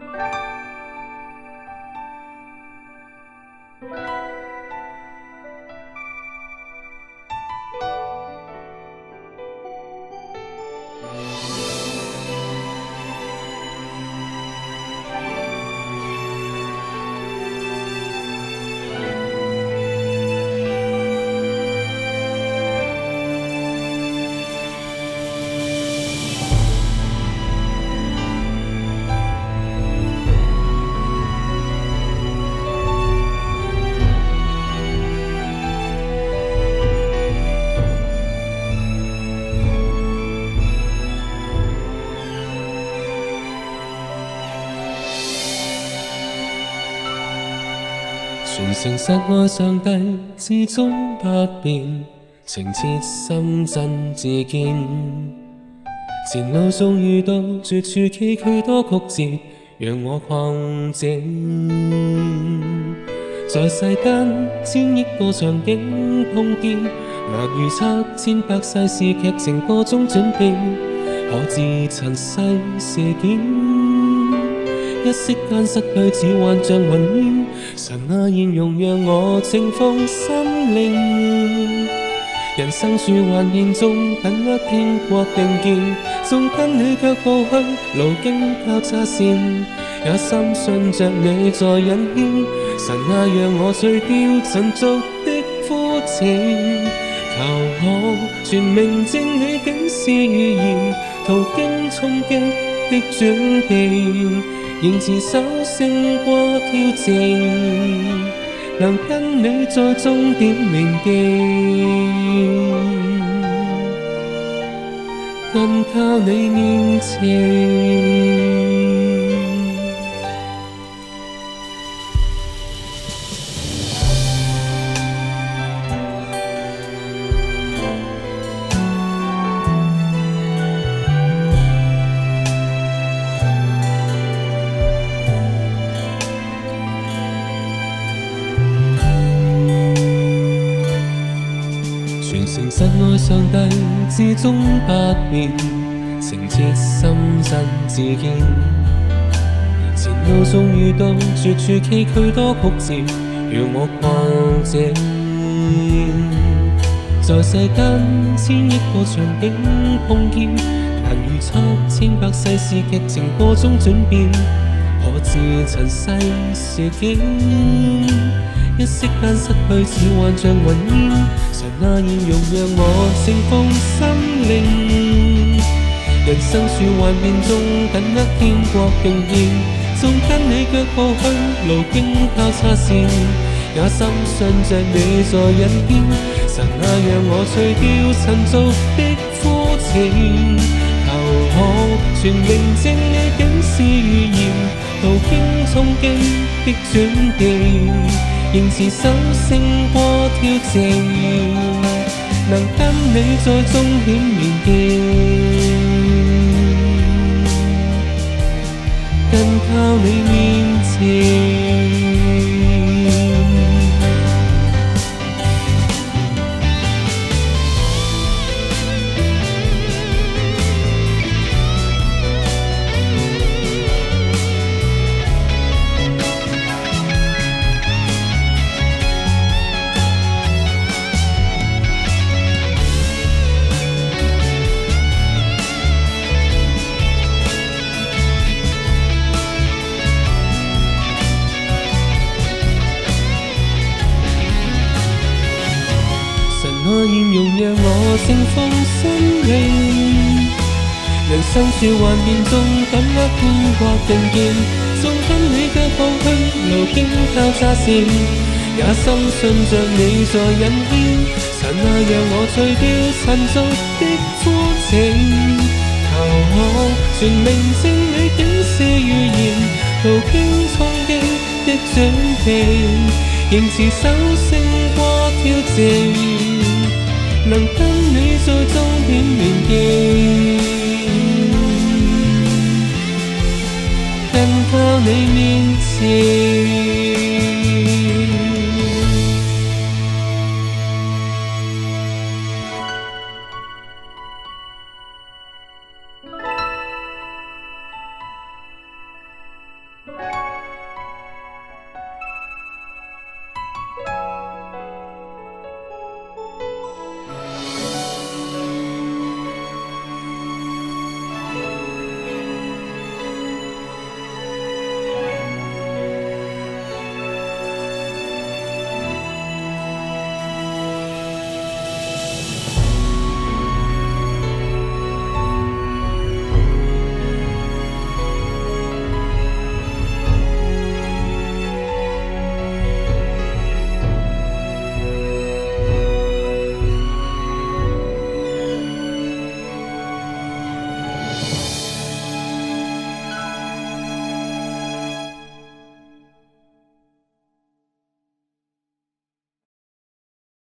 Thank you 全诚实爱上帝，始终不变，情切心真至坚。前路终遇到绝处崎岖多曲折，让我狂证。在世间千亿个场景碰见，难预测千百世事剧情个中转变，可知尘世事件。一息间失去，似幻象云烟。神啊，面容让我净放心灵。人生在幻变中，等一天或定见。送给你脚步去，路经交叉线，也深信着你在引牵。神啊，让我碎掉尘俗的肤浅。求可全明证你竟是言，途经冲击的转变。仍自首胜过挑战，能跟你在终点铭记，更靠你面前。诚实爱上帝，至终不变，情切心真至坚。前路纵遇到绝处崎岖多曲折，让我狂证。在世间千亿个场景碰见，但预测千百世事剧情波中转变，可知尘世事变。一息間失去，似幻像雲煙。神啊，現容讓我盛放心靈。人生樹幻變中，緊握天國榮耀，仲跟你腳步去，路經交叉線，也深信着你在引牽。神啊，讓我除掉塵俗的膚淺，求可全明證你竟是預言，途經衝擊的轉變。仍是心胜过挑战，能跟你再终点面境，更靠你面前。让我盛放心灵。人生变幻变中，紧握天国定见。纵跟你家荒墟，路经交叉线，也深信着你在引荐。尘埃让我除掉尘俗的波折，求我全明证你竟是预言，途经创记的准备，仍是守胜过挑战。能跟你在終點面見，更靠你面前。